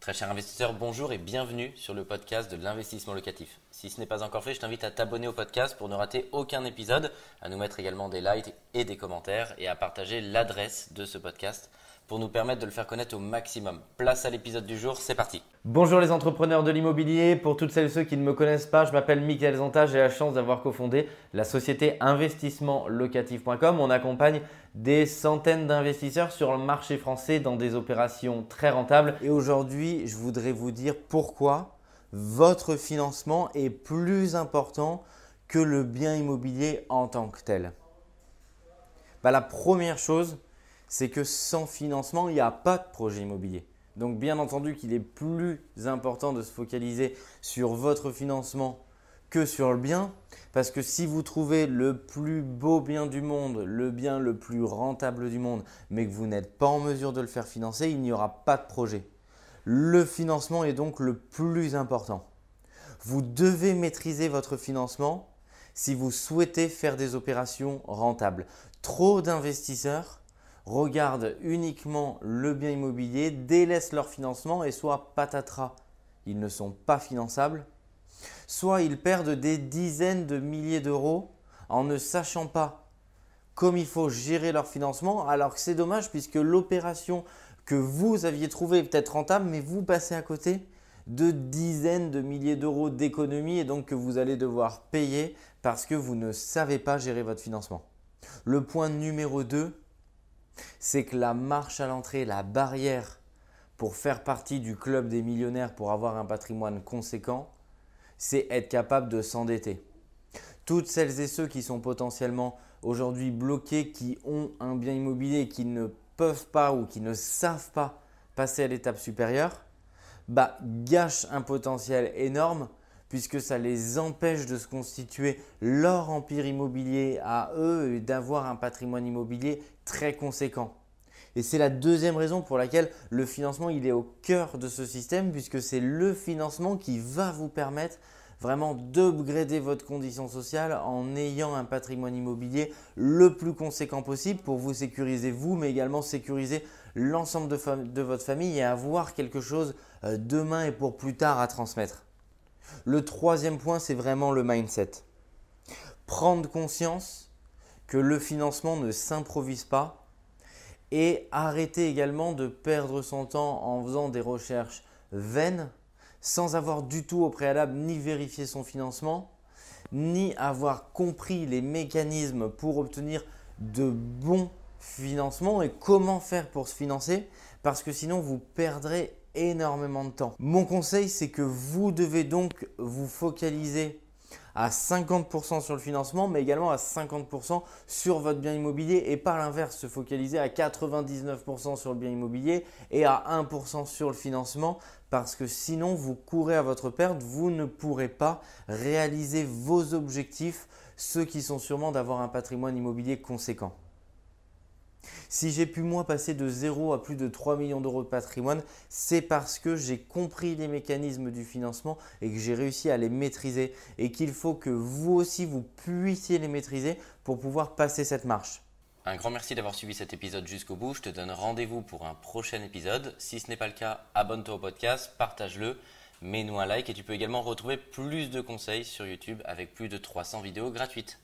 Très cher investisseur, bonjour et bienvenue sur le podcast de l'investissement locatif. Si ce n'est pas encore fait, je t'invite à t'abonner au podcast pour ne rater aucun épisode, à nous mettre également des likes et des commentaires et à partager l'adresse de ce podcast pour nous permettre de le faire connaître au maximum. Place à l'épisode du jour, c'est parti. Bonjour les entrepreneurs de l'immobilier. Pour toutes celles et ceux qui ne me connaissent pas, je m'appelle Michael Zanta. J'ai la chance d'avoir cofondé la société investissementlocatif.com. On accompagne des centaines d'investisseurs sur le marché français dans des opérations très rentables. Et aujourd'hui, je voudrais vous dire pourquoi votre financement est plus important que le bien immobilier en tant que tel. Bah, la première chose, c'est que sans financement, il n'y a pas de projet immobilier. Donc bien entendu qu'il est plus important de se focaliser sur votre financement que sur le bien, parce que si vous trouvez le plus beau bien du monde, le bien le plus rentable du monde, mais que vous n'êtes pas en mesure de le faire financer, il n'y aura pas de projet. Le financement est donc le plus important. Vous devez maîtriser votre financement si vous souhaitez faire des opérations rentables. Trop d'investisseurs regardent uniquement le bien immobilier, délaissent leur financement et soit patatras, ils ne sont pas finançables, soit ils perdent des dizaines de milliers d'euros en ne sachant pas comme il faut gérer leur financement, alors que c'est dommage puisque l'opération que vous aviez trouvée peut-être rentable, mais vous passez à côté de dizaines de milliers d'euros d'économie et donc que vous allez devoir payer parce que vous ne savez pas gérer votre financement. Le point numéro 2, c'est que la marche à l'entrée, la barrière pour faire partie du club des millionnaires, pour avoir un patrimoine conséquent, c'est être capable de s'endetter. Toutes celles et ceux qui sont potentiellement aujourd'hui bloqués, qui ont un bien immobilier, qui ne peuvent pas ou qui ne savent pas passer à l'étape supérieure, bah, gâchent un potentiel énorme puisque ça les empêche de se constituer leur empire immobilier à eux et d'avoir un patrimoine immobilier très conséquent. Et c'est la deuxième raison pour laquelle le financement il est au cœur de ce système puisque c'est le financement qui va vous permettre vraiment d'upgrader votre condition sociale en ayant un patrimoine immobilier le plus conséquent possible pour vous sécuriser vous, mais également sécuriser l'ensemble de, votre famille et avoir quelque chose euh, demain et pour plus tard à transmettre. Le troisième point, c'est vraiment le mindset. Prendre conscience que le financement ne s'improvise pas et arrêter également de perdre son temps en faisant des recherches vaines sans avoir du tout au préalable ni vérifié son financement, ni avoir compris les mécanismes pour obtenir de bons financements et comment faire pour se financer, parce que sinon vous perdrez énormément de temps. Mon conseil, c'est que vous devez donc vous focaliser à 50% sur le financement, mais également à 50% sur votre bien immobilier et par l'inverse, se focaliser à 99% sur le bien immobilier et à 1% sur le financement parce que sinon vous courez à votre perte, vous ne pourrez pas réaliser vos objectifs, ceux qui sont sûrement d'avoir un patrimoine immobilier conséquent. Si j'ai pu moi passer de 0 à plus de 3 millions d'euros de patrimoine, c'est parce que j'ai compris les mécanismes du financement et que j'ai réussi à les maîtriser et qu'il faut que vous aussi vous puissiez les maîtriser pour pouvoir passer cette marche. Un grand merci d'avoir suivi cet épisode jusqu'au bout. Je te donne rendez-vous pour un prochain épisode. Si ce n'est pas le cas, abonne-toi au podcast, partage-le, mets-nous un like et tu peux également retrouver plus de conseils sur YouTube avec plus de 300 vidéos gratuites.